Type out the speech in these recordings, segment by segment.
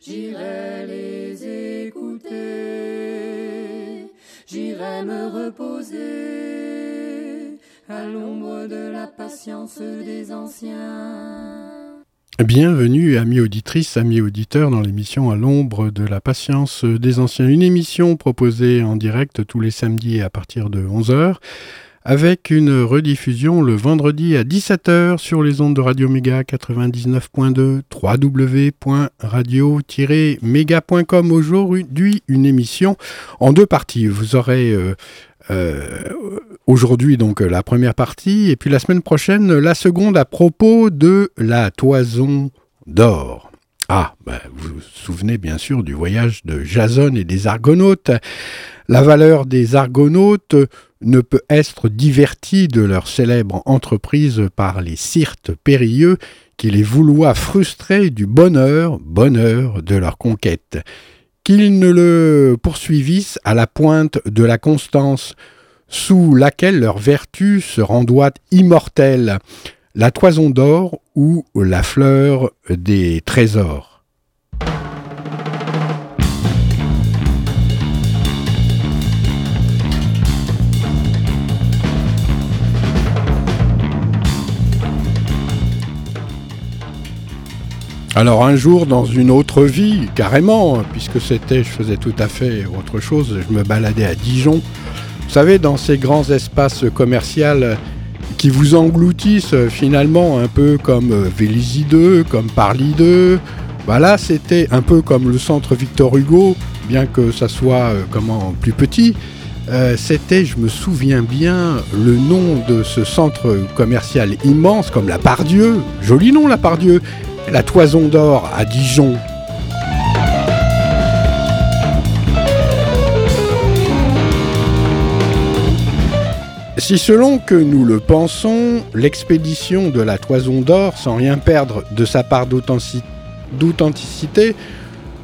J'irai les écouter, j'irai me reposer à l'ombre de la patience des anciens. Bienvenue, amis auditrices, amis auditeurs, dans l'émission À l'ombre de la patience des anciens. Une émission proposée en direct tous les samedis à partir de 11h, avec une rediffusion le vendredi à 17h sur les ondes de Radio Méga 99.2, www.radio-méga.com. Aujourd'hui, une émission en deux parties. Vous aurez euh, euh, aujourd'hui donc la première partie et puis la semaine prochaine la seconde à propos de la toison d'or. Ah, ben, vous vous souvenez bien sûr du voyage de Jason et des Argonautes. La valeur des Argonautes ne peut être divertie de leur célèbre entreprise par les Sirtes périlleux qui les vouloient frustrer du bonheur, bonheur de leur conquête qu'ils ne le poursuivissent à la pointe de la constance, sous laquelle leur vertu se rendoit immortelle, la toison d'or ou la fleur des trésors. Alors un jour, dans une autre vie, carrément, puisque c'était, je faisais tout à fait autre chose, je me baladais à Dijon. Vous savez, dans ces grands espaces commerciaux qui vous engloutissent finalement un peu comme Vélizy 2, comme Parly 2. Voilà, c'était un peu comme le centre Victor Hugo, bien que ça soit euh, comment plus petit. Euh, c'était, je me souviens bien, le nom de ce centre commercial immense comme la Pardieu, joli nom la Pardieu, la Toison d'Or à Dijon. Si selon que nous le pensons, l'expédition de la Toison d'Or, sans rien perdre de sa part d'authenticité,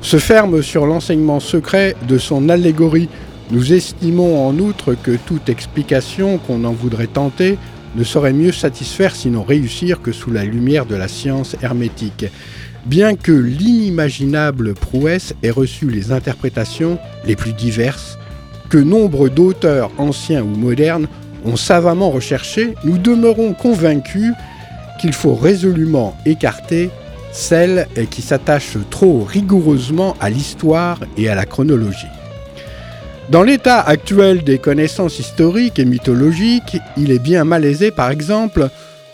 se ferme sur l'enseignement secret de son allégorie, nous estimons en outre que toute explication qu'on en voudrait tenter ne saurait mieux satisfaire sinon réussir que sous la lumière de la science hermétique. Bien que l'inimaginable prouesse ait reçu les interprétations les plus diverses, que nombre d'auteurs anciens ou modernes ont savamment recherché, nous demeurons convaincus qu'il faut résolument écarter celles qui s'attachent trop rigoureusement à l'histoire et à la chronologie. Dans l'état actuel des connaissances historiques et mythologiques, il est bien malaisé, par exemple,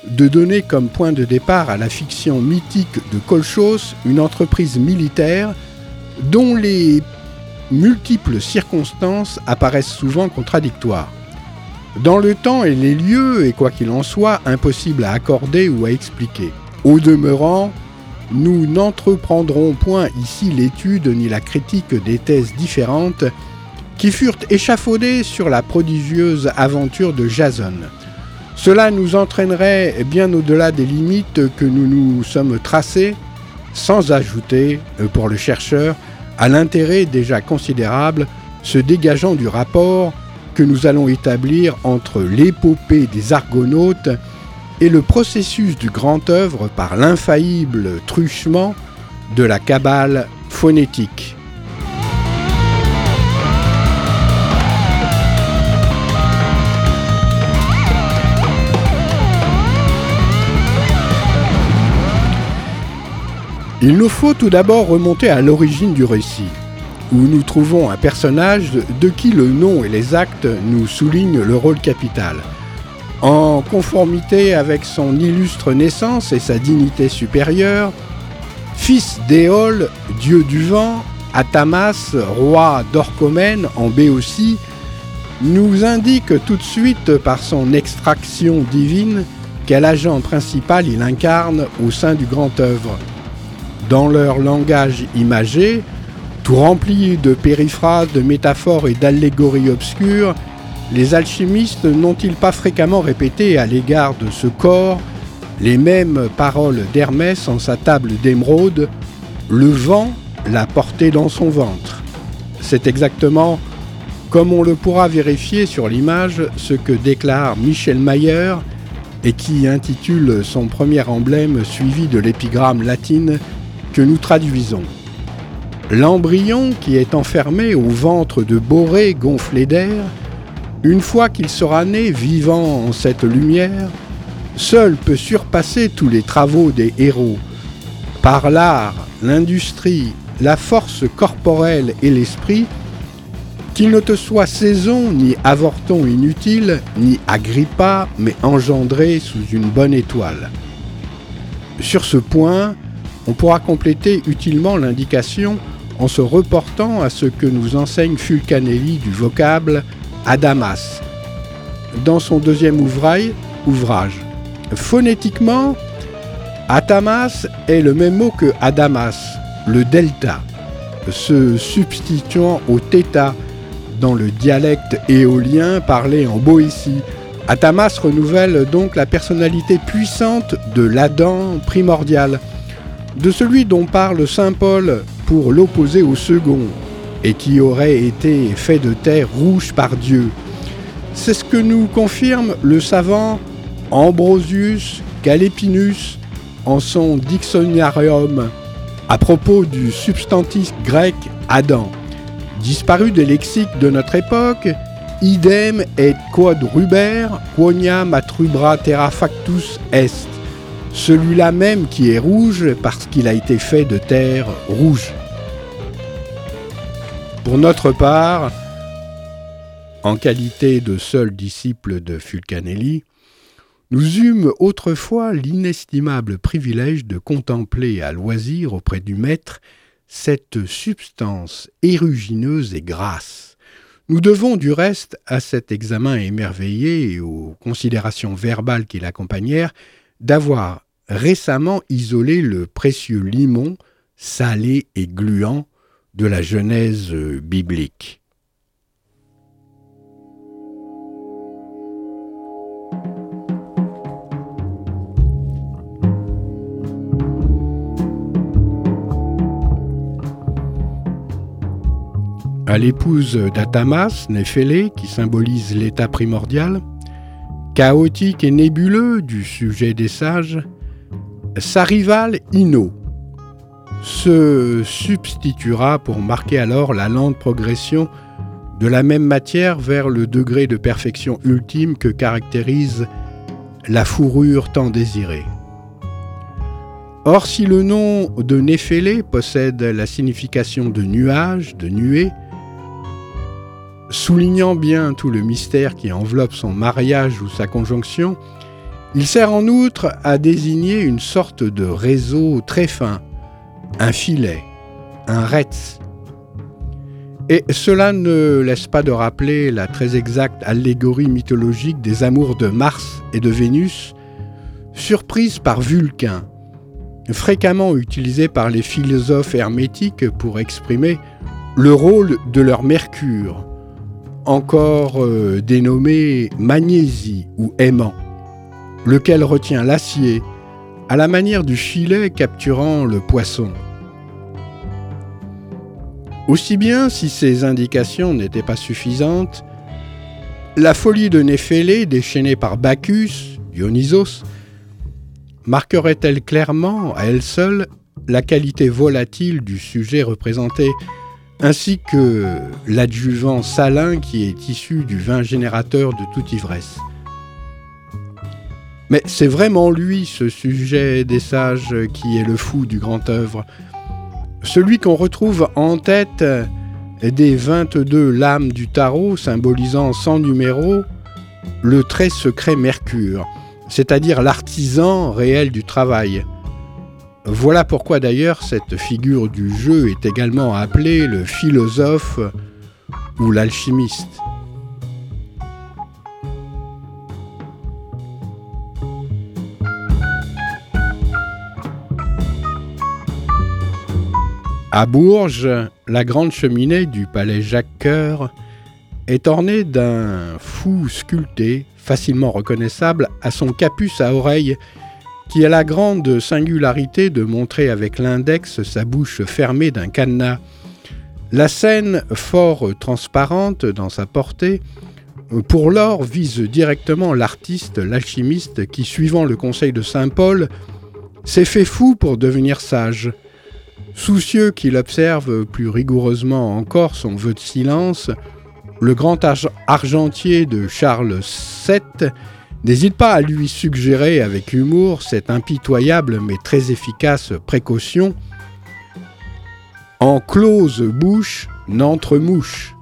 de donner comme point de départ à la fiction mythique de Colchos une entreprise militaire dont les multiples circonstances apparaissent souvent contradictoires. Dans le temps et les lieux, et quoi qu'il en soit, impossible à accorder ou à expliquer. Au demeurant, nous n'entreprendrons point ici l'étude ni la critique des thèses différentes qui furent échafaudés sur la prodigieuse aventure de Jason. Cela nous entraînerait bien au-delà des limites que nous nous sommes tracées, sans ajouter, euh, pour le chercheur, à l'intérêt déjà considérable se dégageant du rapport que nous allons établir entre l'épopée des Argonautes et le processus du grand œuvre par l'infaillible truchement de la cabale phonétique. Il nous faut tout d'abord remonter à l'origine du récit, où nous trouvons un personnage de qui le nom et les actes nous soulignent le rôle capital. En conformité avec son illustre naissance et sa dignité supérieure, fils d'Éole, dieu du vent, Atamas, roi d'Orchomène en Béotie, nous indique tout de suite par son extraction divine quel agent principal il incarne au sein du grand œuvre. Dans leur langage imagé, tout rempli de périphrases, de métaphores et d'allégories obscures, les alchimistes n'ont-ils pas fréquemment répété à l'égard de ce corps les mêmes paroles d'Hermès en sa table d'émeraude Le vent l'a porté dans son ventre. C'est exactement comme on le pourra vérifier sur l'image, ce que déclare Michel Mayer et qui intitule son premier emblème suivi de l'épigramme latine que nous traduisons. L'embryon qui est enfermé au ventre de Borée gonflé d'air, une fois qu'il sera né vivant en cette lumière, seul peut surpasser tous les travaux des héros. Par l'art, l'industrie, la force corporelle et l'esprit, qu'il ne te soit saison ni avorton inutile, ni agrippa, mais engendré sous une bonne étoile. Sur ce point, on pourra compléter utilement l'indication en se reportant à ce que nous enseigne Fulcanelli du vocable Adamas dans son deuxième ouvrage. Phonétiquement, Atamas est le même mot que Adamas, le delta, se substituant au θ dans le dialecte éolien parlé en Boétie. Atamas renouvelle donc la personnalité puissante de l'Adam primordial, de celui dont parle Saint Paul pour l'opposer au second, et qui aurait été fait de terre rouge par Dieu. C'est ce que nous confirme le savant Ambrosius Galepinus en son Dictionarium à propos du substantif grec Adam. Disparu des lexiques de notre époque, idem et quod ruber, quoniam atrubra terra factus est. Celui-là même qui est rouge parce qu'il a été fait de terre rouge. Pour notre part, en qualité de seul disciple de Fulcanelli, nous eûmes autrefois l'inestimable privilège de contempler à loisir auprès du maître cette substance érugineuse et grasse. Nous devons du reste à cet examen émerveillé et aux considérations verbales qui l'accompagnèrent d'avoir récemment isolé le précieux limon salé et gluant de la Genèse biblique. à l'épouse d'Atamas, Néphélé, qui symbolise l'état primordial, chaotique et nébuleux du sujet des sages, sa rivale Ino se substituera pour marquer alors la lente progression de la même matière vers le degré de perfection ultime que caractérise la fourrure tant désirée. Or, si le nom de Néphélé possède la signification de nuage, de nuée, Soulignant bien tout le mystère qui enveloppe son mariage ou sa conjonction, il sert en outre à désigner une sorte de réseau très fin, un filet, un retz. Et cela ne laisse pas de rappeler la très exacte allégorie mythologique des amours de Mars et de Vénus, surprise par Vulcain, fréquemment utilisée par les philosophes hermétiques pour exprimer le rôle de leur Mercure, encore euh, dénommé magnésie ou aimant, lequel retient l'acier à la manière du filet capturant le poisson. Aussi bien si ces indications n'étaient pas suffisantes, la folie de Néphélé, déchaînée par Bacchus, Dionysos, marquerait-elle clairement, à elle seule, la qualité volatile du sujet représenté ainsi que l'adjuvant salin qui est issu du vin générateur de toute ivresse. Mais c'est vraiment lui, ce sujet des sages, qui est le fou du grand œuvre. Celui qu'on retrouve en tête des 22 lames du tarot symbolisant 100 numéros le très secret Mercure, c'est-à-dire l'artisan réel du travail. Voilà pourquoi d'ailleurs cette figure du jeu est également appelée le philosophe ou l'alchimiste. À Bourges, la grande cheminée du palais Jacques-Cœur est ornée d'un fou sculpté, facilement reconnaissable, à son capuce à oreille, qui a la grande singularité de montrer avec l'index sa bouche fermée d'un cadenas. La scène, fort transparente dans sa portée, pour l'or vise directement l'artiste, l'alchimiste, qui, suivant le conseil de Saint Paul, s'est fait fou pour devenir sage. Soucieux qu'il observe plus rigoureusement encore son vœu de silence, le grand argentier de Charles VII n'hésite pas à lui suggérer avec humour cette impitoyable mais très efficace précaution En close bouche n'entre mouche.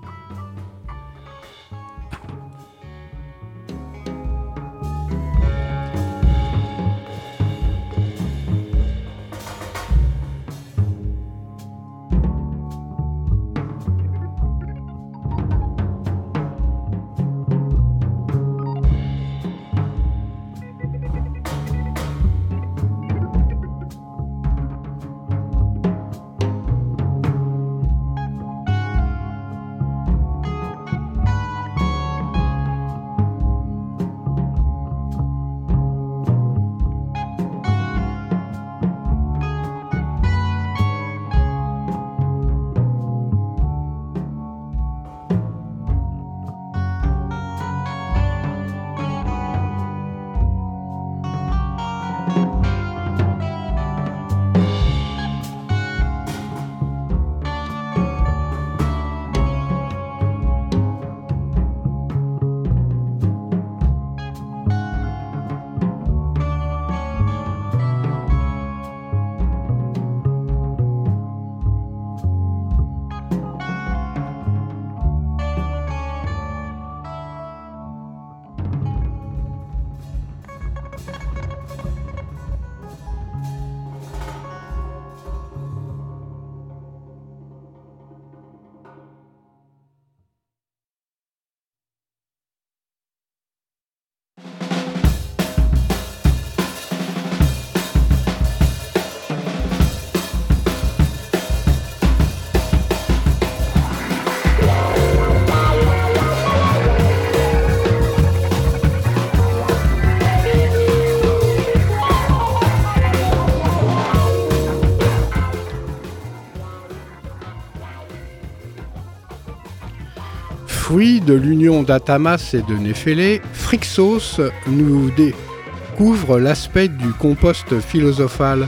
De l'union d'Atamas et de Néphélé, Phrixos nous découvre l'aspect du compost philosophal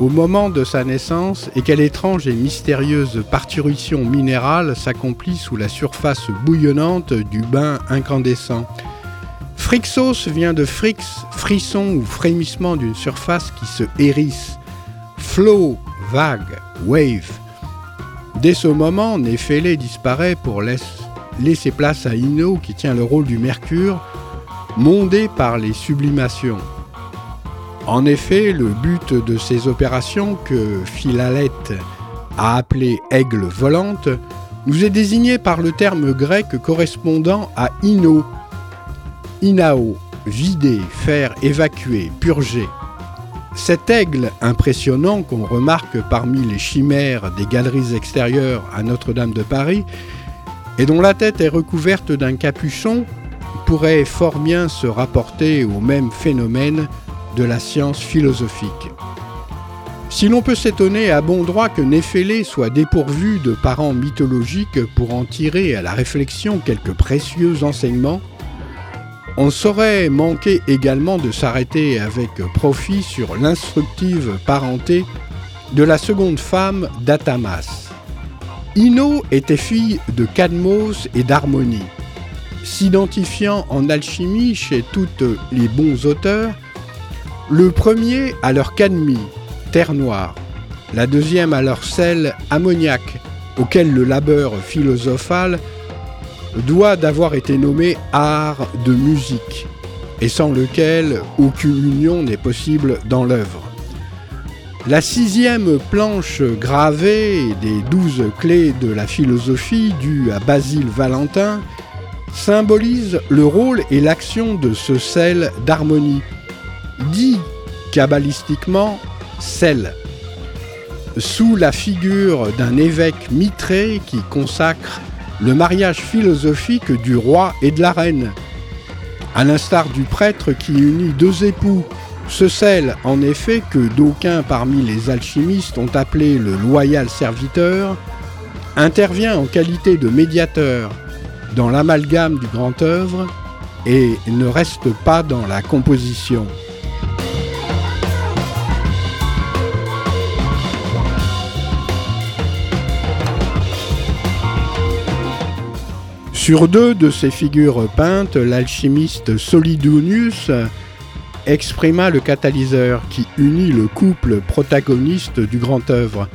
au moment de sa naissance et quelle étrange et mystérieuse parturition minérale s'accomplit sous la surface bouillonnante du bain incandescent. Phrixos vient de frix, frisson ou frémissement d'une surface qui se hérisse. Flow, vague, wave. Dès ce moment, Néphélé disparaît pour laisser laisser place à Ino qui tient le rôle du Mercure, mondé par les sublimations. En effet, le but de ces opérations que Philalète a appelé aigle volante nous est désigné par le terme grec correspondant à Ino. Inao, vider, faire évacuer, purger. Cet aigle impressionnant qu'on remarque parmi les chimères des galeries extérieures à Notre-Dame de Paris et dont la tête est recouverte d'un capuchon, pourrait fort bien se rapporter au même phénomène de la science philosophique. Si l'on peut s'étonner à bon droit que Néphélé soit dépourvu de parents mythologiques pour en tirer à la réflexion quelques précieux enseignements, on saurait manquer également de s'arrêter avec profit sur l'instructive parenté de la seconde femme d'Atamas. Ino était fille de Cadmos et d'Harmonie. S'identifiant en alchimie chez toutes les bons auteurs, Le premier à leur cadmie, terre noire. La deuxième à leur sel, ammoniac, auquel le labeur philosophal doit d'avoir été nommé art de musique, et sans lequel aucune union n'est possible dans l'œuvre. La sixième planche gravée des douze clés de la philosophie due à Basile Valentin symbolise le rôle et l'action de ce sel d'harmonie, dit kabbalistiquement sel, sous la figure d'un évêque mitré qui consacre le mariage philosophique du roi et de la reine, à l'instar du prêtre qui unit deux époux. Ce sel, en effet, que d'aucuns parmi les alchimistes ont appelé le loyal serviteur, intervient en qualité de médiateur dans l'amalgame du grand œuvre et ne reste pas dans la composition. Sur deux de ces figures peintes, l'alchimiste Solidonius exprima le catalyseur qui unit le couple protagoniste du grand œuvre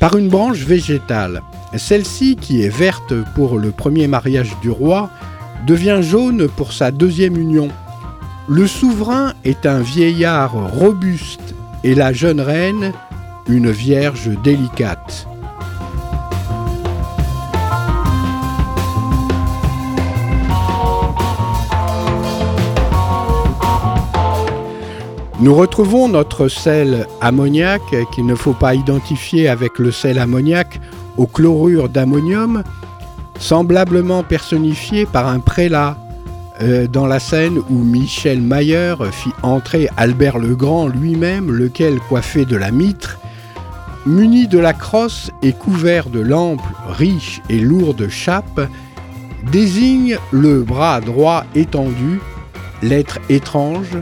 par une branche végétale. Celle-ci, qui est verte pour le premier mariage du roi, devient jaune pour sa deuxième union. Le souverain est un vieillard robuste et la jeune reine une vierge délicate. Nous retrouvons notre sel ammoniac qu'il ne faut pas identifier avec le sel ammoniac au chlorure d'ammonium, semblablement personnifié par un prélat euh, dans la scène où Michel Mayer fit entrer Albert le Grand lui-même, lequel, coiffé de la mitre, muni de la crosse et couvert de l'ample, riche et lourde chape, désigne le bras droit étendu, l'être étrange,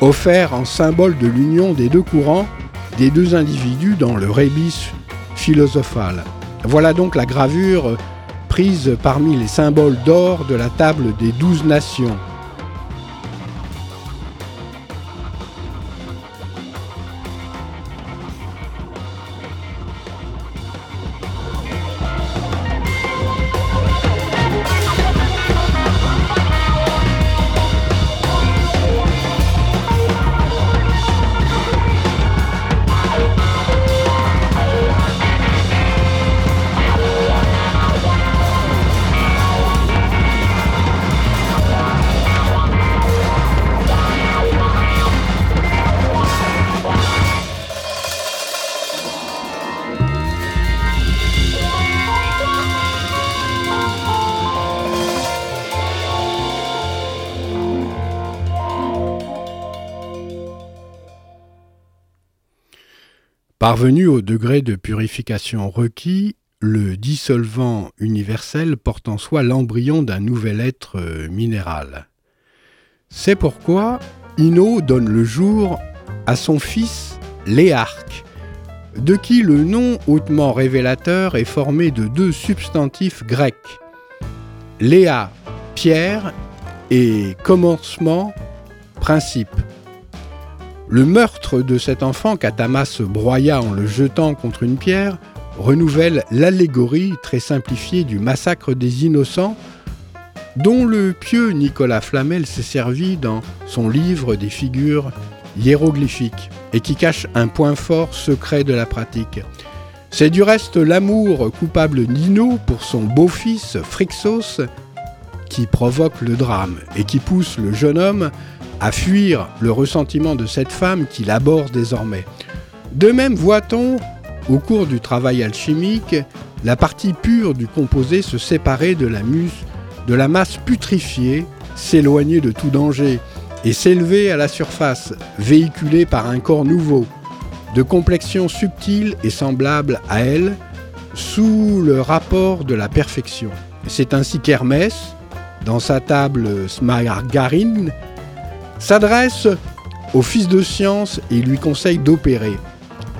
offert en symbole de l'union des deux courants, des deux individus dans le rébus philosophal. Voilà donc la gravure prise parmi les symboles d'or de la table des douze nations. Degré de purification requis, le dissolvant universel porte en soi l'embryon d'un nouvel être euh, minéral. C'est pourquoi Ino donne le jour à son fils Léarque, de qui le nom hautement révélateur est formé de deux substantifs grecs, Léa, pierre, et commencement, principe. Le meurtre de cet enfant qu'Atamas broya en le jetant contre une pierre renouvelle l'allégorie très simplifiée du massacre des innocents dont le pieux Nicolas Flamel s'est servi dans son livre des figures hiéroglyphiques et qui cache un point fort secret de la pratique. C'est du reste l'amour coupable Nino pour son beau-fils Phrixos qui provoque le drame et qui pousse le jeune homme à fuir le ressentiment de cette femme qui l'aborde désormais. De même voit-on, au cours du travail alchimique, la partie pure du composé se séparer de la, de la masse putrifiée, s'éloigner de tout danger et s'élever à la surface, véhiculée par un corps nouveau, de complexion subtile et semblable à elle, sous le rapport de la perfection. C'est ainsi qu'Hermès, dans sa table Smargarine, s'adresse au fils de science et lui conseille d'opérer.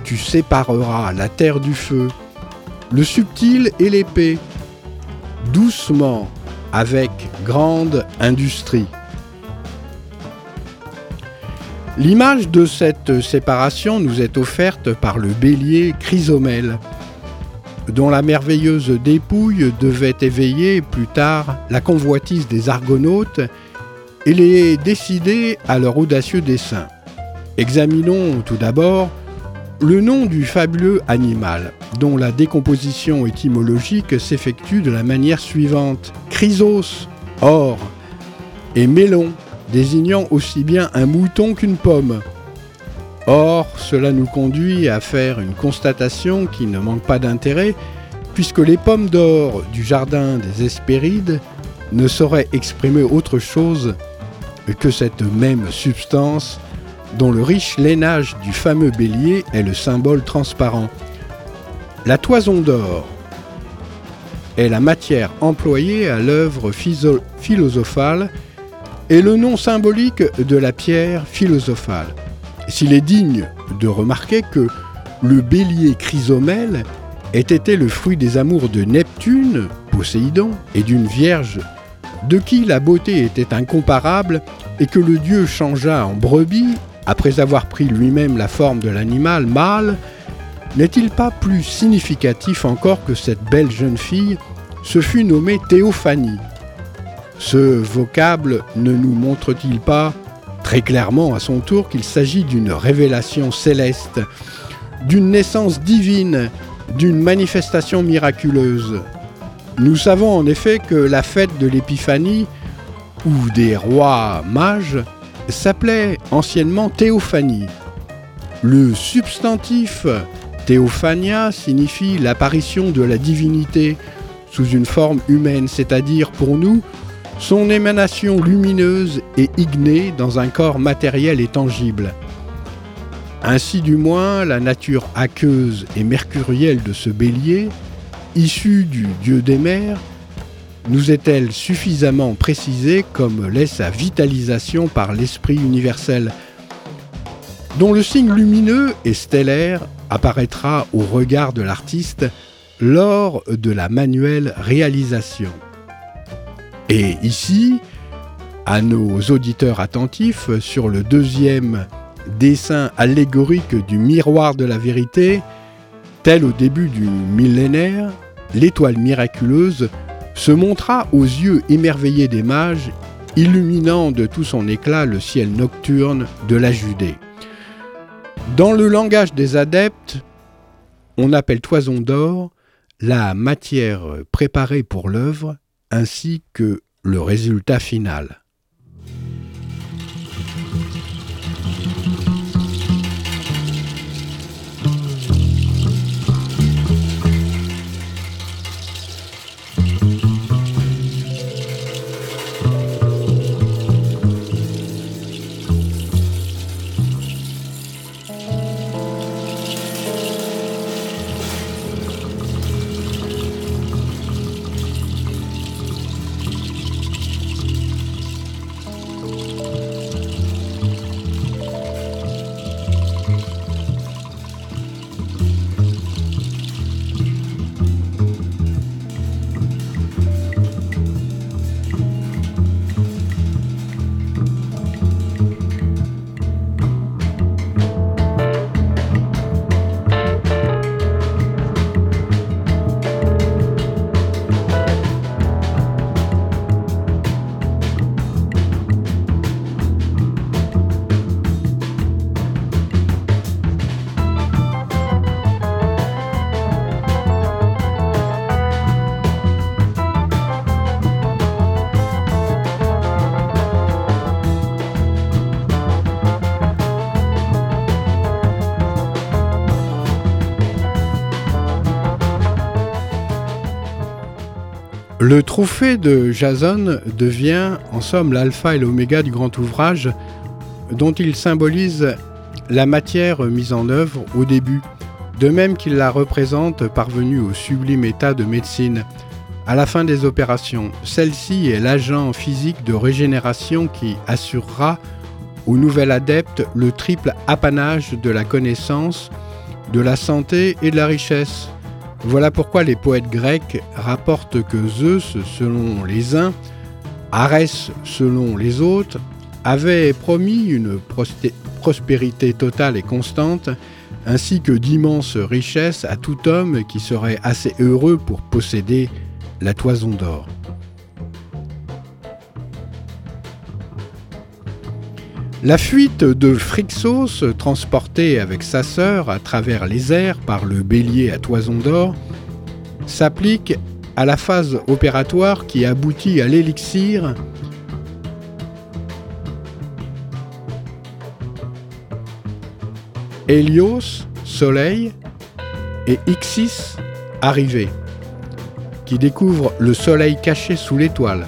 Tu sépareras la terre du feu, le subtil et l'épée, doucement, avec grande industrie. L'image de cette séparation nous est offerte par le bélier Chrysomèle, dont la merveilleuse dépouille devait éveiller plus tard la convoitise des Argonautes et les décider à leur audacieux dessein. Examinons tout d'abord le nom du fabuleux animal, dont la décomposition étymologique s'effectue de la manière suivante. Chrysos, or, et mélon, désignant aussi bien un mouton qu'une pomme. Or, cela nous conduit à faire une constatation qui ne manque pas d'intérêt, puisque les pommes d'or du jardin des Hespérides ne sauraient exprimer autre chose que cette même substance dont le riche lainage du fameux bélier est le symbole transparent. La toison d'or est la matière employée à l'œuvre philosophale et le nom symbolique de la pierre philosophale. S'il est digne de remarquer que le bélier chrysomèle ait été le fruit des amours de Neptune, Poséidon, et d'une vierge de qui la beauté était incomparable et que le dieu changea en brebis après avoir pris lui-même la forme de l'animal mâle, n'est-il pas plus significatif encore que cette belle jeune fille? Se fût nommée Théophanie Ce vocable ne nous montre-t-il pas très clairement à son tour qu'il s'agit d'une révélation céleste, d'une naissance divine, d'une manifestation miraculeuse? Nous savons en effet que la fête de l'Épiphanie, ou des rois mages, s'appelait anciennement théophanie. Le substantif théophania signifie l'apparition de la divinité sous une forme humaine, c'est-à-dire pour nous son émanation lumineuse et ignée dans un corps matériel et tangible. Ainsi du moins, la nature aqueuse et mercurielle de ce bélier, issu du dieu des mers, nous est-elle suffisamment précisée comme l'est sa vitalisation par l'esprit universel, dont le signe lumineux et stellaire apparaîtra au regard de l'artiste lors de la manuelle réalisation. Et ici, à nos auditeurs attentifs, sur le deuxième dessin allégorique du miroir de la vérité, tel au début du millénaire, l'étoile miraculeuse se montra aux yeux émerveillés des mages, illuminant de tout son éclat le ciel nocturne de la Judée. Dans le langage des adeptes, on appelle toison d'or la matière préparée pour l'œuvre ainsi que le résultat final. Le trophée de Jason devient en somme l'alpha et l'oméga du grand ouvrage dont il symbolise la matière mise en œuvre au début, de même qu'il la représente parvenue au sublime état de médecine. À la fin des opérations, celle-ci est l'agent physique de régénération qui assurera au nouvel adepte le triple apanage de la connaissance, de la santé et de la richesse. Voilà pourquoi les poètes grecs rapportent que Zeus selon les uns, Arès selon les autres, avait promis une prospérité totale et constante, ainsi que d'immenses richesses à tout homme qui serait assez heureux pour posséder la toison d'or. La fuite de Phrixos, transporté avec sa sœur à travers les airs par le bélier à toison d'or, s'applique à la phase opératoire qui aboutit à l'élixir. Hélios, Soleil, et Ixis, Arrivée, qui découvre le Soleil caché sous l'étoile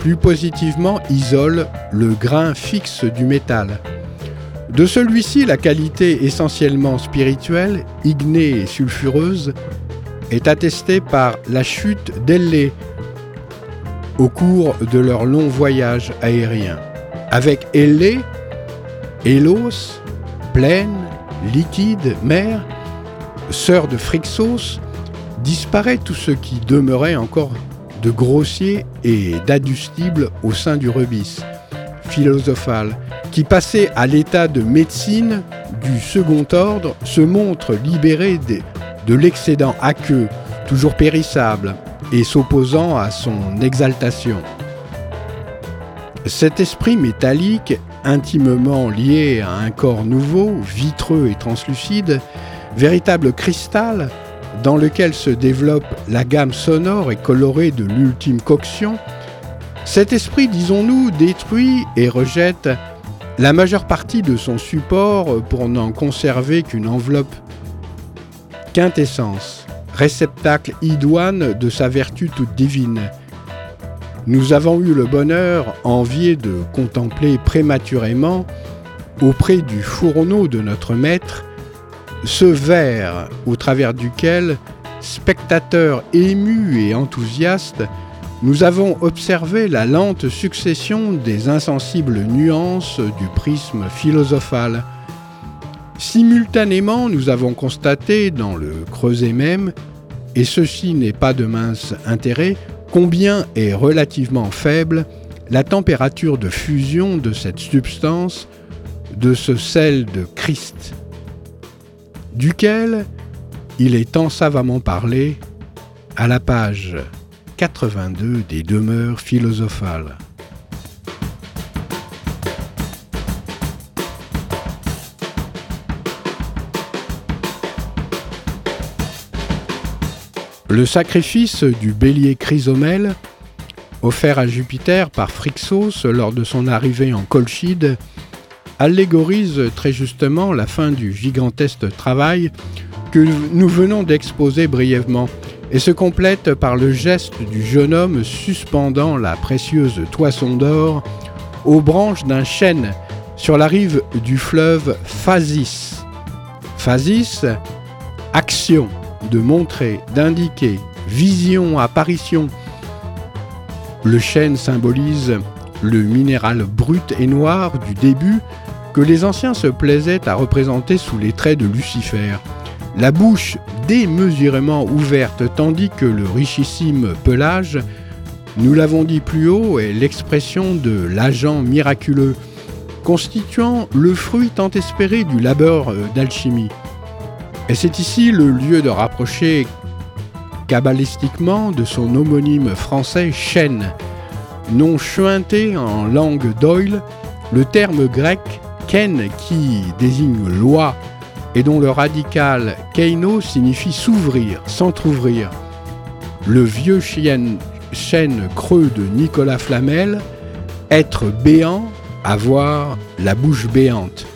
plus positivement isole le grain fixe du métal. De celui-ci, la qualité essentiellement spirituelle, ignée et sulfureuse, est attestée par la chute d'Ellé au cours de leur long voyage aérien. Avec Ellé, Hélos, plaine, liquide, mer, sœur de Phrixos, disparaît tout ce qui demeurait encore de grossier et d'adustible au sein du rebis philosophal, qui passé à l'état de médecine du second ordre se montre libéré de, de l'excédent aqueux, toujours périssable, et s'opposant à son exaltation. Cet esprit métallique, intimement lié à un corps nouveau, vitreux et translucide, véritable cristal, dans lequel se développe la gamme sonore et colorée de l'ultime coction, cet esprit, disons-nous, détruit et rejette la majeure partie de son support pour n'en conserver qu'une enveloppe quintessence, réceptacle idoine de sa vertu toute divine. Nous avons eu le bonheur envié de contempler prématurément, auprès du fourneau de notre maître, ce verre au travers duquel, spectateurs émus et enthousiastes, nous avons observé la lente succession des insensibles nuances du prisme philosophal. Simultanément, nous avons constaté dans le creuset même, et ceci n'est pas de mince intérêt, combien est relativement faible la température de fusion de cette substance, de ce sel de Christ duquel il est tant savamment parlé à la page 82 des demeures philosophales. Le sacrifice du bélier Chrysomèle, offert à Jupiter par Phrixos lors de son arrivée en Colchide, allégorise très justement la fin du gigantesque travail que nous venons d'exposer brièvement et se complète par le geste du jeune homme suspendant la précieuse toison d'or aux branches d'un chêne sur la rive du fleuve Phasis. Phasis, action, de montrer, d'indiquer, vision, apparition. Le chêne symbolise le minéral brut et noir du début que les anciens se plaisaient à représenter sous les traits de Lucifer, la bouche démesurément ouverte tandis que le richissime pelage, nous l'avons dit plus haut, est l'expression de l'agent miraculeux, constituant le fruit tant espéré du labeur euh, d'alchimie. Et c'est ici le lieu de rapprocher cabalistiquement de son homonyme français chêne, non chuinté en langue d'Oil, le terme grec ken qui désigne loi et dont le radical keino signifie s'ouvrir, s'entr'ouvrir. Le vieux chien, chêne creux de Nicolas Flamel, être béant, avoir la bouche béante.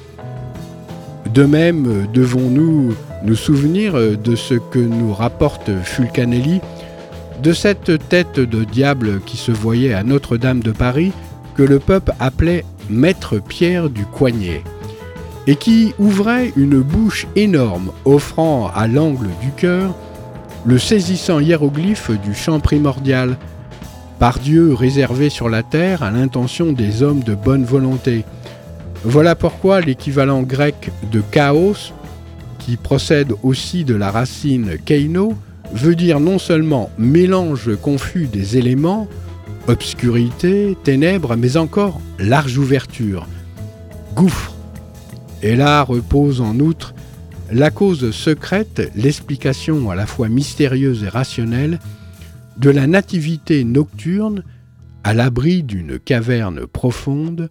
De même, devons-nous nous souvenir de ce que nous rapporte Fulcanelli, de cette tête de diable qui se voyait à Notre-Dame de Paris, que le peuple appelait Maître Pierre du Coignet, et qui ouvrait une bouche énorme, offrant à l'angle du cœur le saisissant hiéroglyphe du chant primordial, par Dieu réservé sur la terre à l'intention des hommes de bonne volonté. Voilà pourquoi l'équivalent grec de chaos, qui procède aussi de la racine keino, veut dire non seulement mélange confus des éléments, obscurité, ténèbres, mais encore large ouverture, gouffre. Et là repose en outre la cause secrète, l'explication à la fois mystérieuse et rationnelle de la nativité nocturne à l'abri d'une caverne profonde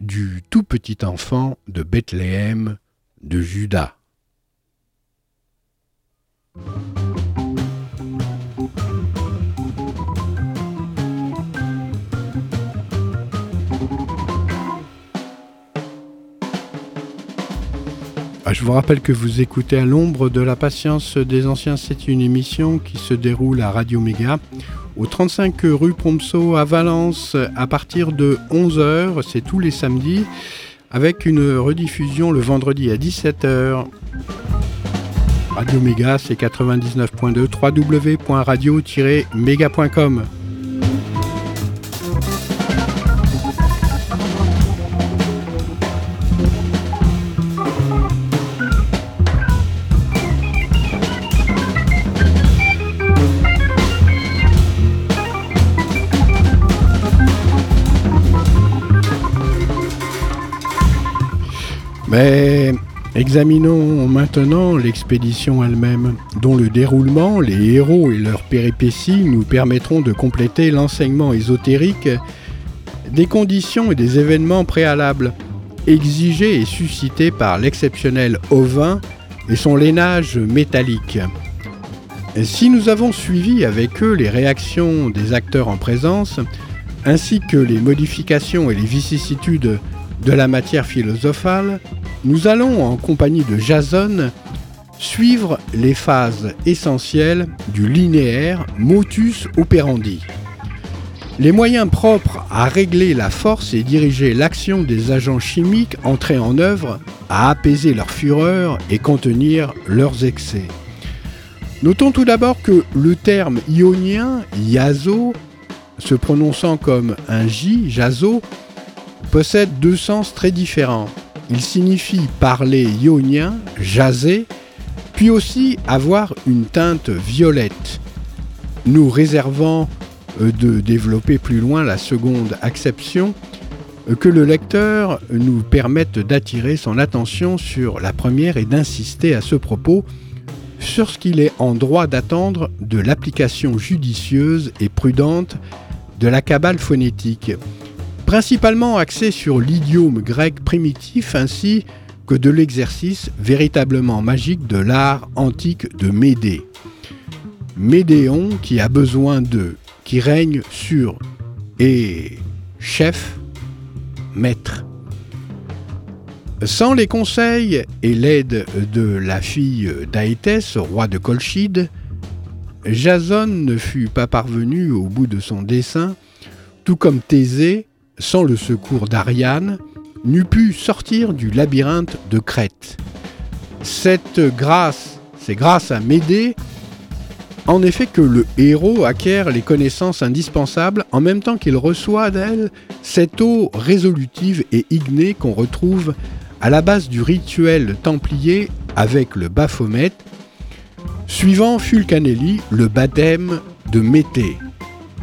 du tout petit enfant de Bethléem de Judas. Je vous rappelle que vous écoutez à l'ombre de la patience des anciens. C'est une émission qui se déroule à Radio Méga au 35 rue Pomso à Valence à partir de 11h. C'est tous les samedis avec une rediffusion le vendredi à 17h. Radio Méga, c'est 99.2 www.radio-méga.com. examinons maintenant l'expédition elle-même, dont le déroulement, les héros et leurs péripéties nous permettront de compléter l'enseignement ésotérique des conditions et des événements préalables, exigés et suscités par l'exceptionnel ovin et son lainage métallique. Si nous avons suivi avec eux les réactions des acteurs en présence, ainsi que les modifications et les vicissitudes de la matière philosophale, nous allons, en compagnie de Jason, suivre les phases essentielles du linéaire motus operandi. Les moyens propres à régler la force et diriger l'action des agents chimiques entrés en œuvre, à apaiser leur fureur et contenir leurs excès. Notons tout d'abord que le terme ionien, yazo, se prononçant comme un J, jazo, possède deux sens très différents. Il signifie parler ionien, jaser, puis aussi avoir une teinte violette. Nous réservant euh, de développer plus loin la seconde acception, euh, que le lecteur nous permette d'attirer son attention sur la première et d'insister à ce propos sur ce qu'il est en droit d'attendre de l'application judicieuse et prudente de la cabale phonétique principalement axé sur l'idiome grec primitif ainsi que de l'exercice véritablement magique de l'art antique de Médée. Médéon qui a besoin de, qui règne sur et chef, maître. Sans les conseils et l'aide de la fille d'Aétès, roi de Colchide, Jason ne fut pas parvenu au bout de son dessein, tout comme Thésée, sans le secours d'Ariane, n'eût pu sortir du labyrinthe de Crète. Cette grâce, c'est grâce à Médée, en effet que le héros acquiert les connaissances indispensables en même temps qu'il reçoit d'elle cette eau résolutive et ignée qu'on retrouve à la base du rituel templier avec le Baphomet, suivant Fulcanelli le baptême de Mété,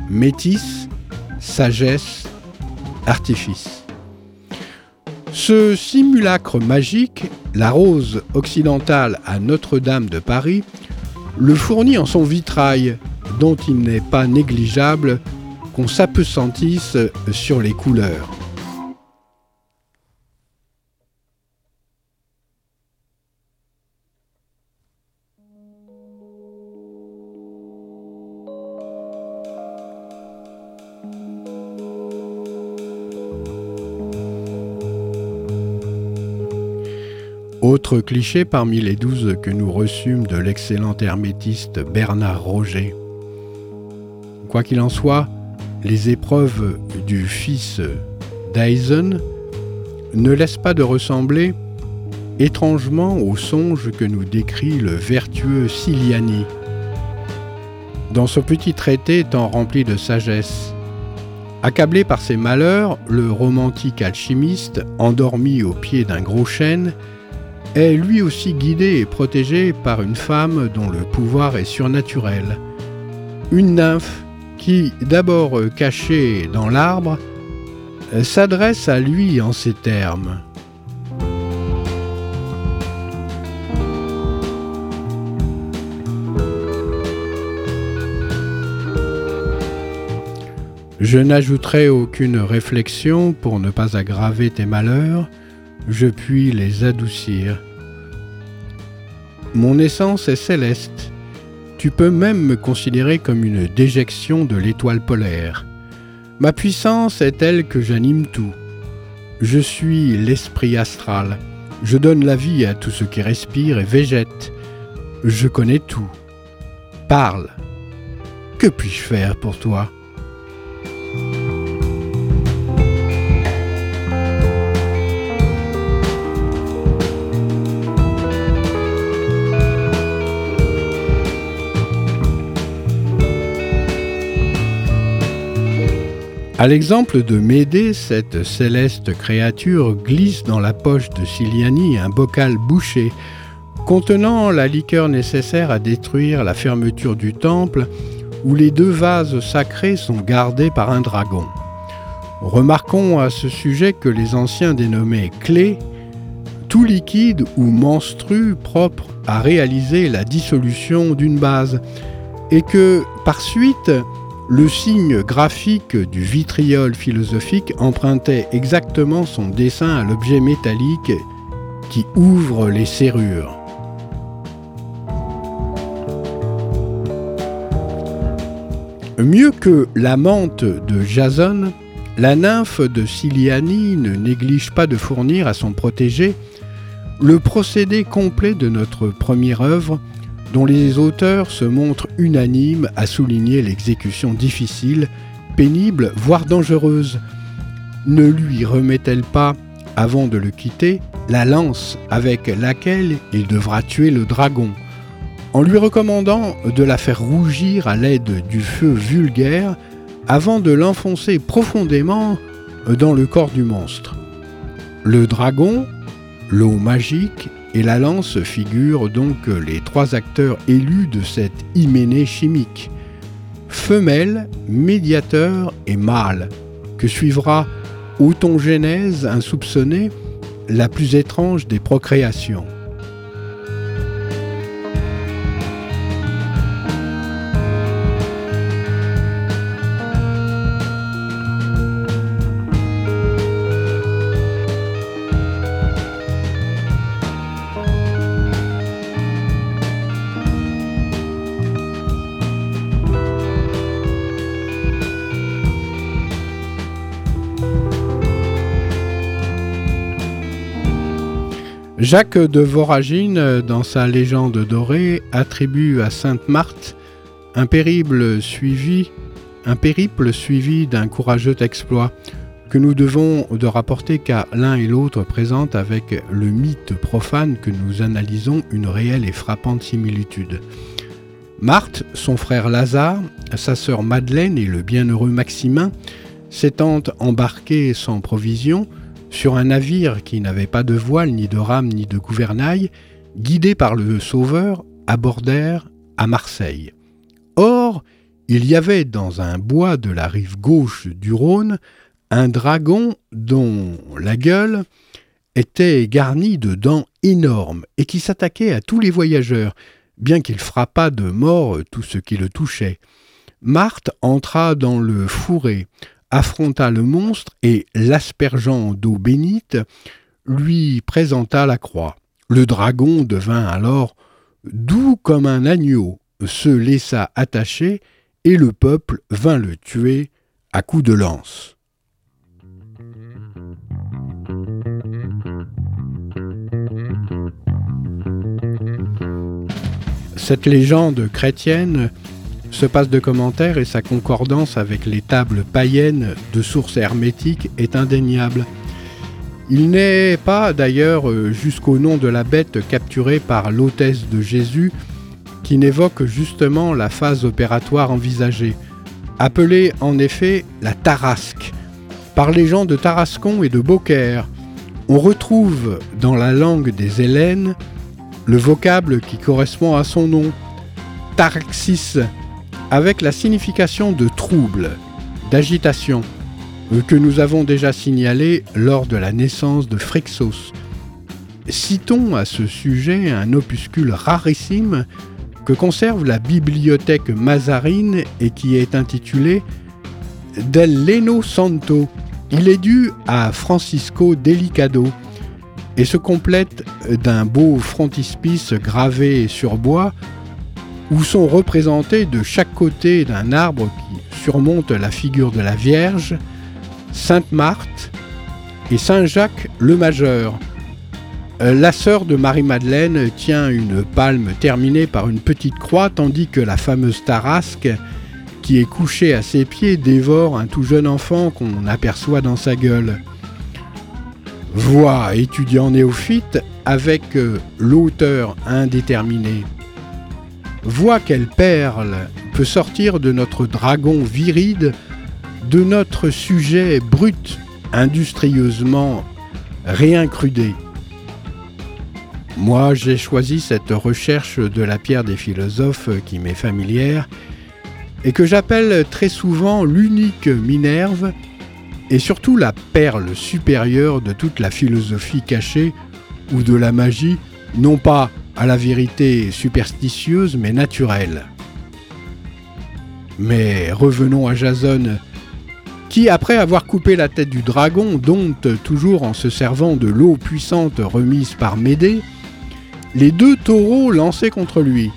métis, sagesse, artifice. Ce simulacre magique, la rose occidentale à Notre-Dame de Paris, le fournit en son vitrail, dont il n'est pas négligeable qu'on s'appesantisse sur les couleurs. Autre cliché parmi les douze que nous reçûmes de l'excellent hermétiste Bernard Roger. Quoi qu'il en soit, les épreuves du fils d'Eisen ne laissent pas de ressembler étrangement au songe que nous décrit le vertueux Siliani. Dans son petit traité tant rempli de sagesse, accablé par ses malheurs, le romantique alchimiste, endormi au pied d'un gros chêne, est lui aussi guidé et protégé par une femme dont le pouvoir est surnaturel. Une nymphe qui, d'abord caché dans l'arbre, s'adresse à lui en ces termes. Je n'ajouterai aucune réflexion pour ne pas aggraver tes malheurs, je puis les adoucir. Mon essence est céleste. Tu peux même me considérer comme une déjection de l'étoile polaire. Ma puissance est telle que j'anime tout. Je suis l'esprit astral. Je donne la vie à tout ce qui respire et végète. Je connais tout. Parle. Que puis-je faire pour toi? À l'exemple de Médée, cette céleste créature glisse dans la poche de Siliani un bocal bouché contenant la liqueur nécessaire à détruire la fermeture du temple où les deux vases sacrés sont gardés par un dragon. Remarquons à ce sujet que les anciens dénommaient clés tout liquide ou menstru propre à réaliser la dissolution d'une base, et que par suite le signe graphique du vitriol philosophique empruntait exactement son dessin à l'objet métallique qui ouvre les serrures. Mieux que la menthe de Jason, la nymphe de Siliani ne néglige pas de fournir à son protégé le procédé complet de notre première œuvre dont les auteurs se montrent unanimes à souligner l'exécution difficile, pénible, voire dangereuse. Ne lui remet-elle pas, avant de le quitter, la lance avec laquelle il devra tuer le dragon, en lui recommandant de la faire rougir à l'aide du feu vulgaire avant de l'enfoncer profondément dans le corps du monstre? Le dragon, l'eau magique et la lance figurent donc les trois acteurs élus de cette hyménée chimique. Femelle, médiateur et mâle, que suivra autongénèse insoupçonnée, la plus étrange des procréations? Jacques de Voragine, dans sa légende dorée, attribue à Sainte Marthe un périple suivi, d'un courageux exploit que nous devons de rapporter car l'un et l'autre présentent avec le mythe profane que nous analysons une réelle et frappante similitude. Marthe, son frère Lazare, sa sœur Madeleine et le bienheureux Maximin, s'étant embarqués sans provision, sur un navire qui n'avait pas de voile, ni de rame, ni de gouvernail, guidé par le Sauveur, abordèrent à Marseille. Or, il y avait dans un bois de la rive gauche du Rhône un dragon dont la gueule était garnie de dents énormes et qui s'attaquait à tous les voyageurs, bien qu'il frappât de mort tout ce qui le touchait. Marthe entra dans le fourré, affronta le monstre et, l'aspergeant d'eau bénite, lui présenta la croix. Le dragon devint alors doux comme un agneau, se laissa attacher, et le peuple vint le tuer à coups de lance. Cette légende chrétienne se passe de commentaires et sa concordance avec les tables païennes de sources hermétiques est indéniable. Il n'est pas d'ailleurs euh, jusqu'au nom de la bête capturée par l'hôtesse de Jésus qui n'évoque justement la phase opératoire envisagée, appelée en effet la tarasque, par les gens de Tarascon et de Beaucaire. On retrouve dans la langue des Hélènes le vocable qui correspond à son nom, Taraxis, avec la signification de trou trouble, d'agitation, euh, que nous avons déjà signalé lors de la naissance de Phrixos. Citons à ce sujet un opuscule rarissime que conserve la bibliothèque Mazarine et qui est intitulé Del Leno Santo. Il est dû à Francisco Delicado et se complète d'un beau frontispice gravé sur bois où sont représentés de chaque côté d'un arbre qui surmonte la figure de la Vierge, Sainte Marthe et Saint Jacques le Majeur. La sœur de Marie-Madeleine tient une palme terminée par une petite croix tandis que la fameuse Tarasque qui est couchée à ses pieds dévore un tout jeune enfant qu'on aperçoit dans sa gueule. Voix étudiant néophyte avec euh, l'auteur indéterminé. Vois quelle perle peut sortir de notre dragon viride, de notre sujet brut, industrieusement réincrudé. Moi, j'ai choisi cette recherche de la pierre des philosophes qui m'est familière et que j'appelle très souvent l'unique Minerve et surtout la perle supérieure de toute la philosophie cachée ou de la magie, non pas à la vérité superstitieuse mais naturelle. Mais revenons à Jason, qui, après avoir coupé la tête du dragon, dompte toujours en se servant de l'eau puissante remise par Médée, les deux taureaux lancés contre lui.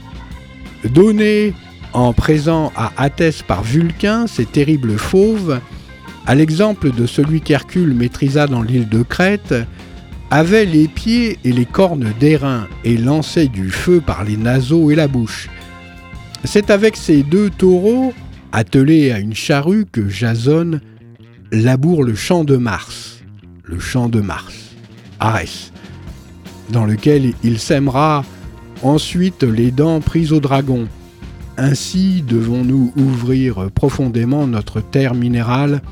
Donnés en présent à Athès par Vulcain, ces terribles fauves, à l'exemple de celui qu'Hercule maîtrisa dans l'île de Crète, avait les pieds et les cornes d'airain et lançait du feu par les naseaux et la bouche. C'est avec ces deux taureaux, attelés à une charrue, que Jason laboure le champ de Mars, le champ de Mars, Arès, dans lequel il sèmera ensuite les dents prises au dragon. Ainsi devons-nous ouvrir profondément notre terre minérale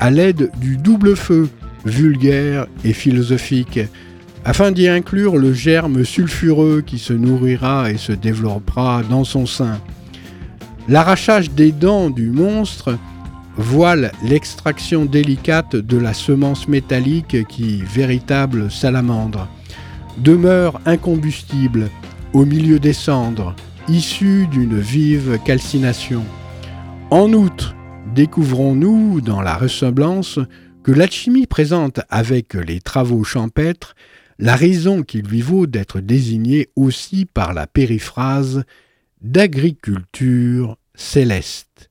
à l'aide du double feu, vulgaire et philosophique, afin d'y inclure le germe sulfureux qui se nourrira et se développera dans son sein. L'arrachage des dents du monstre voile l'extraction délicate de la semence métallique qui, véritable salamandre, demeure incombustible au milieu des cendres, issue d'une vive calcination. En outre, découvrons-nous dans la ressemblance que l'alchimie présente avec les travaux champêtres la raison qui lui vaut d'être désignée aussi par la périphrase d'agriculture céleste.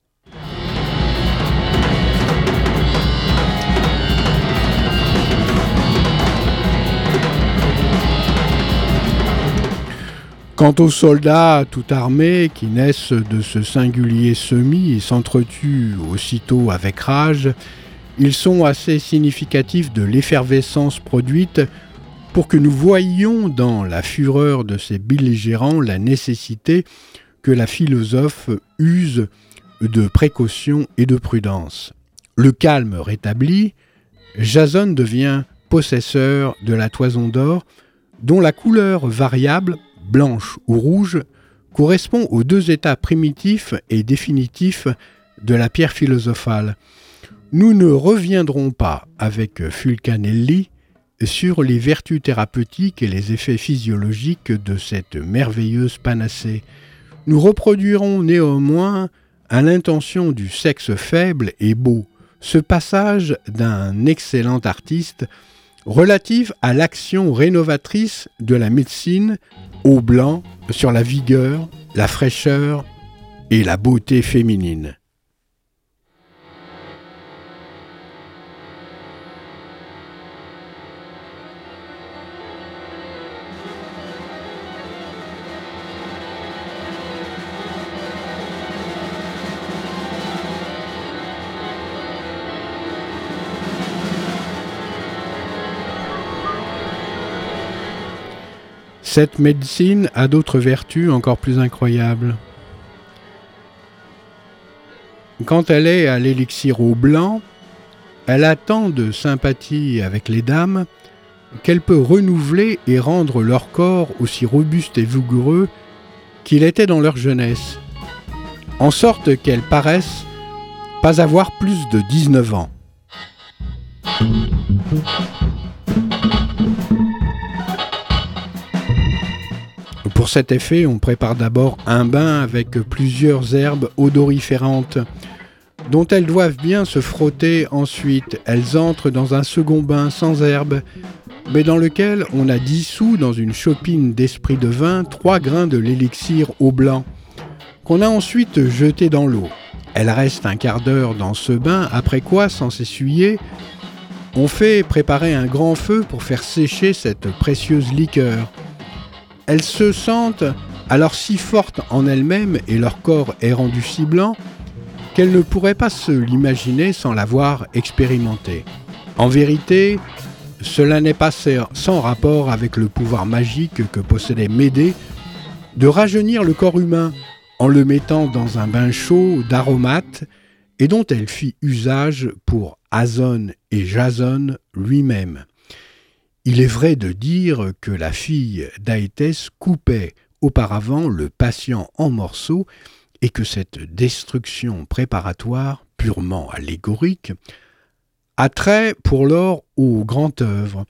Quant aux soldats tout armés qui naissent de ce singulier semis et s'entretuent aussitôt avec rage, ils sont assez significatifs de l'effervescence produite pour que nous voyions dans la fureur de ces belligérants la nécessité que la philosophe use de précaution et de prudence. Le calme rétabli, Jason devient possesseur de la toison d'or, dont la couleur variable blanche ou rouge, correspond aux deux états primitifs et définitifs de la pierre philosophale. Nous ne reviendrons pas avec Fulcanelli sur les vertus thérapeutiques et les effets physiologiques de cette merveilleuse panacée. Nous reproduirons néanmoins, à l'intention du sexe faible et beau, ce passage d'un excellent artiste relative à l'action rénovatrice de la médecine au blanc sur la vigueur, la fraîcheur et la beauté féminine. Cette médecine a d'autres vertus encore plus incroyables. Quand elle est à l'élixir au blanc, elle a tant de sympathie avec les dames qu'elle peut renouveler et rendre leur corps aussi robuste et vigoureux qu'il était dans leur jeunesse, en sorte qu'elles paraissent pas avoir plus de 19 ans. Pour cet effet, on prépare d'abord un bain avec plusieurs herbes odoriférantes dont elles doivent bien se frotter ensuite. Elles entrent dans un second bain sans herbes, mais dans lequel on a dissous dans une chopine d'esprit de vin trois grains de l'élixir au blanc, qu'on a ensuite jeté dans l'eau. Elle reste un quart d'heure dans ce bain, après quoi, sans s'essuyer, on fait préparer un grand feu pour faire sécher cette précieuse liqueur. Elles se sentent alors si fortes en elles-mêmes et leur corps est rendu si blanc qu'elles ne pourraient pas se l'imaginer sans l'avoir expérimenté. En vérité, cela n'est pas sans rapport avec le pouvoir magique que possédait Médée de rajeunir le corps humain en le mettant dans un bain chaud d'aromates et dont elle fit usage pour Azon et Jason lui-même. Il est vrai de dire que la fille d'Aétès coupait auparavant le patient en morceaux et que cette destruction préparatoire, purement allégorique, a trait pour lors au grand œuvre,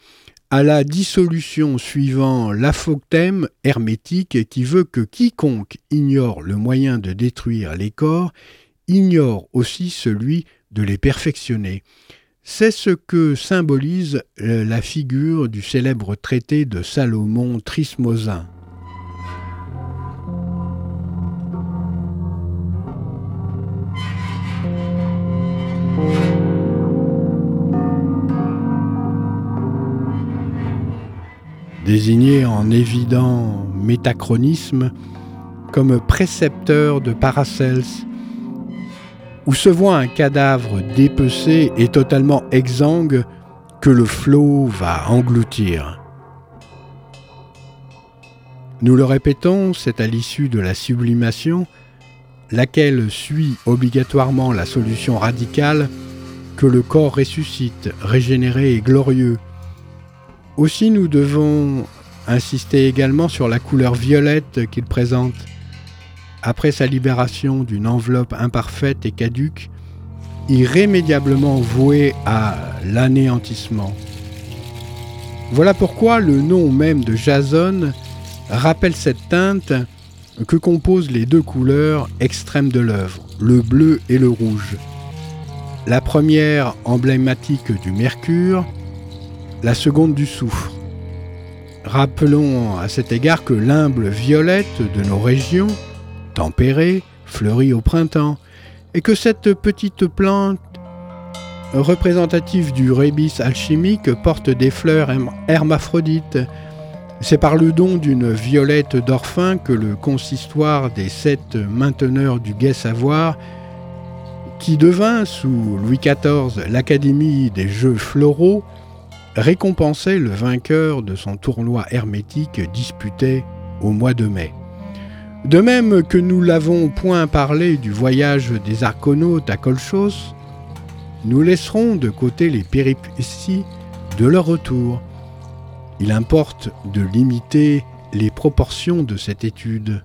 à la dissolution suivant l'aphoctème hermétique qui veut que quiconque ignore le moyen de détruire les corps ignore aussi celui de les perfectionner. C'est ce que symbolise euh, la figure du célèbre traité de Salomon Trismosin. désigné en évident métachronisme comme précepteur de Paracels, où se voit un cadavre dépecé et totalement exsangue que le flot va engloutir. Nous le répétons, c'est à l'issue de la sublimation, laquelle suit obligatoirement la solution radicale, que le corps ressuscite, régénéré et glorieux, aussi, nous devons insister également sur la couleur violette qu'il présente. Après sa libération d'une enveloppe imparfaite et caduque, irrémédiablement vouée à l'anéantissement. Voilà pourquoi le nom même de Jason rappelle cette teinte que composent les deux couleurs extrêmes de l'œuvre, le bleu et le rouge. La première emblématique du mercure, la seconde du soufre. Rappelons à cet égard que l'humble violette de nos régions, tempérée, fleurit au printemps, et que cette petite plante représentative du rébis alchimique porte des fleurs hermaphrodites. C'est par le don d'une violette d'orphin que le consistoire des sept mainteneurs du gai savoir, qui devint sous Louis XIV l'Académie des Jeux floraux, récompensait le vainqueur de son tournoi hermétique disputé au mois de mai. De même que nous l'avons point parlé du voyage des arconautes à Colchos, nous laisserons de côté les péripéties de leur retour. Il importe de limiter les proportions de cette étude,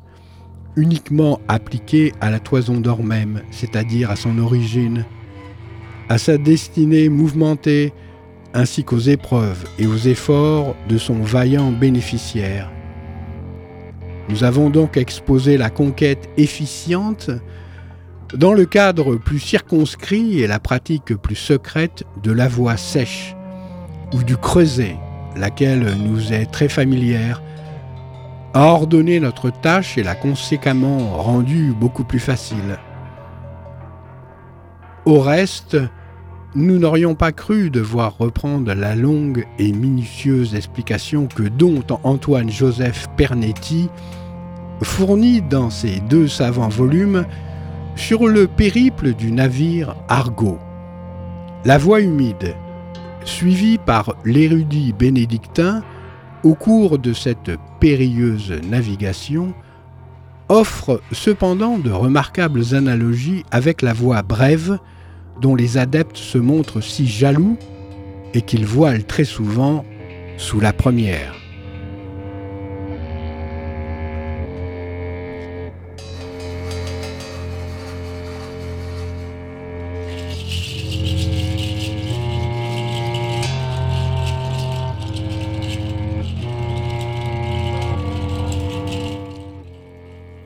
uniquement appliquée à la toison d'or même, c'est-à-dire à son origine, à sa destinée mouvementée, ainsi qu'aux épreuves et aux efforts de son vaillant bénéficiaire. Nous avons donc exposé la conquête efficiente dans le cadre plus circonscrit et la pratique plus secrète de la voie sèche ou du creuset, laquelle nous est très familière, a ordonné notre tâche et l'a conséquemment rendue beaucoup plus facile. Au reste, nous n'aurions pas cru devoir reprendre la longue et minutieuse explication que dont Antoine-Joseph Pernetti fournit dans ses deux savants volumes sur le périple du navire Argo. La voie humide, suivie par l'érudit bénédictin au cours de cette périlleuse navigation, offre cependant de remarquables analogies avec la voie brève dont les adeptes se montrent si jaloux et qu'ils voilent très souvent sous la première.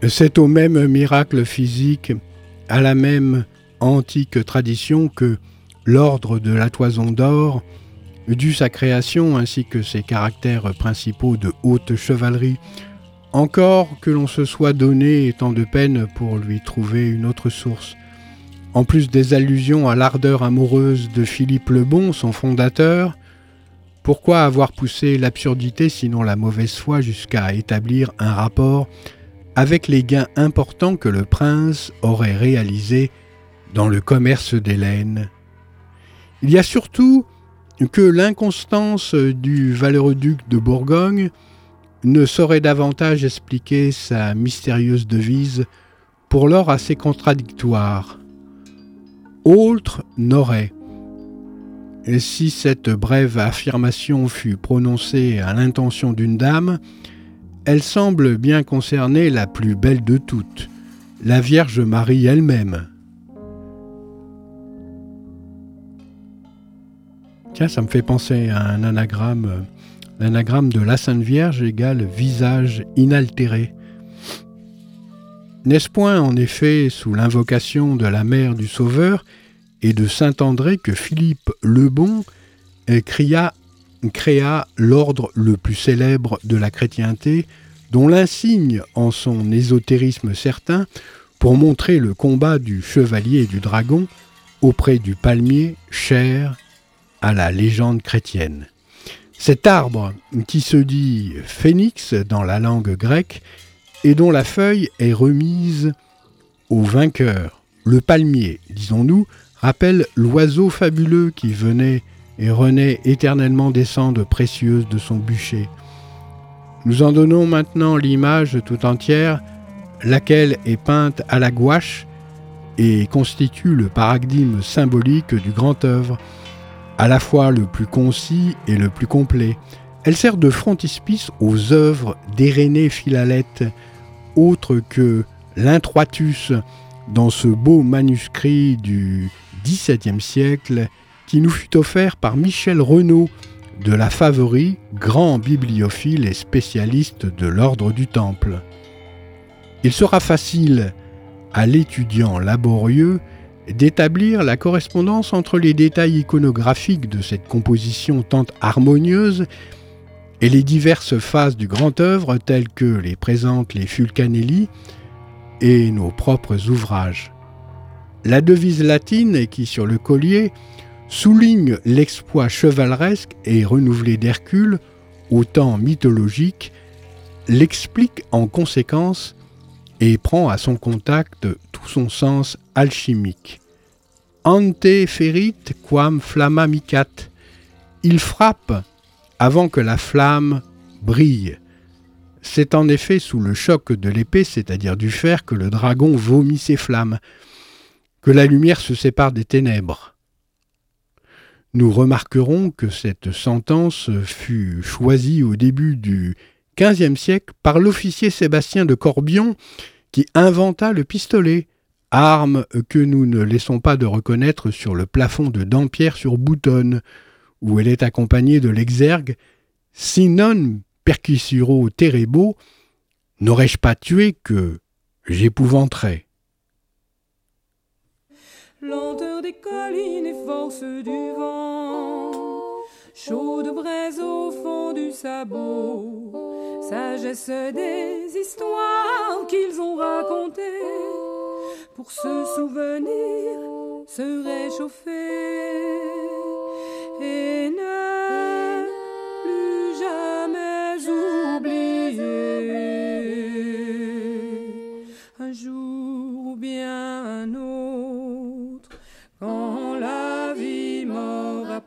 C'est au même miracle physique, à la même antique tradition que l'ordre de la toison d'or, dû sa création ainsi que ses caractères principaux de haute chevalerie, encore que l'on se soit donné tant de peine pour lui trouver une autre source. En plus des allusions à l'ardeur amoureuse de Philippe le Bon, son fondateur, pourquoi avoir poussé l'absurdité sinon la mauvaise foi jusqu'à établir un rapport avec les gains importants que le prince aurait réalisés dans le commerce des laines Il y a surtout que l'inconstance du valeureux duc de Bourgogne ne saurait davantage expliquer sa mystérieuse devise, pour l'or assez contradictoire. Autre n'aurait. Si cette brève affirmation fut prononcée à l'intention d'une dame, elle semble bien concerner la plus belle de toutes, la Vierge Marie elle-même. Tiens, ça me fait penser à un anagramme. L'anagramme de la Sainte Vierge égale visage inaltéré. N'est-ce point en effet sous l'invocation de la mère du Sauveur et de Saint André que Philippe le Bon cria, créa l'ordre le plus célèbre de la chrétienté, dont l'insigne en son ésotérisme certain, pour montrer le combat du chevalier et du dragon auprès du palmier cher à la légende chrétienne. Cet arbre, qui se dit phénix dans la langue grecque, et dont la feuille est remise au vainqueur, le palmier, disons-nous, rappelle l'oiseau fabuleux qui venait et renaît éternellement des cendres précieuses de son bûcher. Nous en donnons maintenant l'image tout entière, laquelle est peinte à la gouache et constitue le paradigme symbolique du grand œuvre, à la fois le plus concis et le plus complet. Elle sert de frontispice aux œuvres d'Irénée Philalette, autre que l'introitus dans ce beau manuscrit du XVIIe siècle nous fut offert par Michel Renaud de la Favori, grand bibliophile et spécialiste de l'ordre du Temple. Il sera facile à l'étudiant laborieux d'établir la correspondance entre les détails iconographiques de cette composition tant harmonieuse et les diverses phases du grand œuvre telles que les présentent les Fulcanelli et nos propres ouvrages. La devise latine qui sur le collier souligne l'exploit chevaleresque et renouvelé d'Hercule au temps mythologique, l'explique en conséquence et prend à son contact tout son sens alchimique. Ante ferit quam flamma micat. Il frappe avant que la flamme brille. C'est en effet sous le choc de l'épée, c'est-à-dire du fer, que le dragon vomit ses flammes, que la lumière se sépare des ténèbres. Nous remarquerons que cette sentence fut choisie au début du XVe siècle par l'officier Sébastien de Corbion qui inventa le pistolet, arme que nous ne laissons pas de reconnaître sur le plafond de Dampierre sur Boutonne, où elle est accompagnée de l'exergue Si non perquisiro terrebo, n'aurais-je pas tué que j'épouvanterais? Lenteur des collines et force du vent, chaude braise au fond du sabot, sagesse des histoires qu'ils ont racontées. Pour se souvenir, se réchauffer. Et ne plus jamais oublier. Un jour ou bien un autre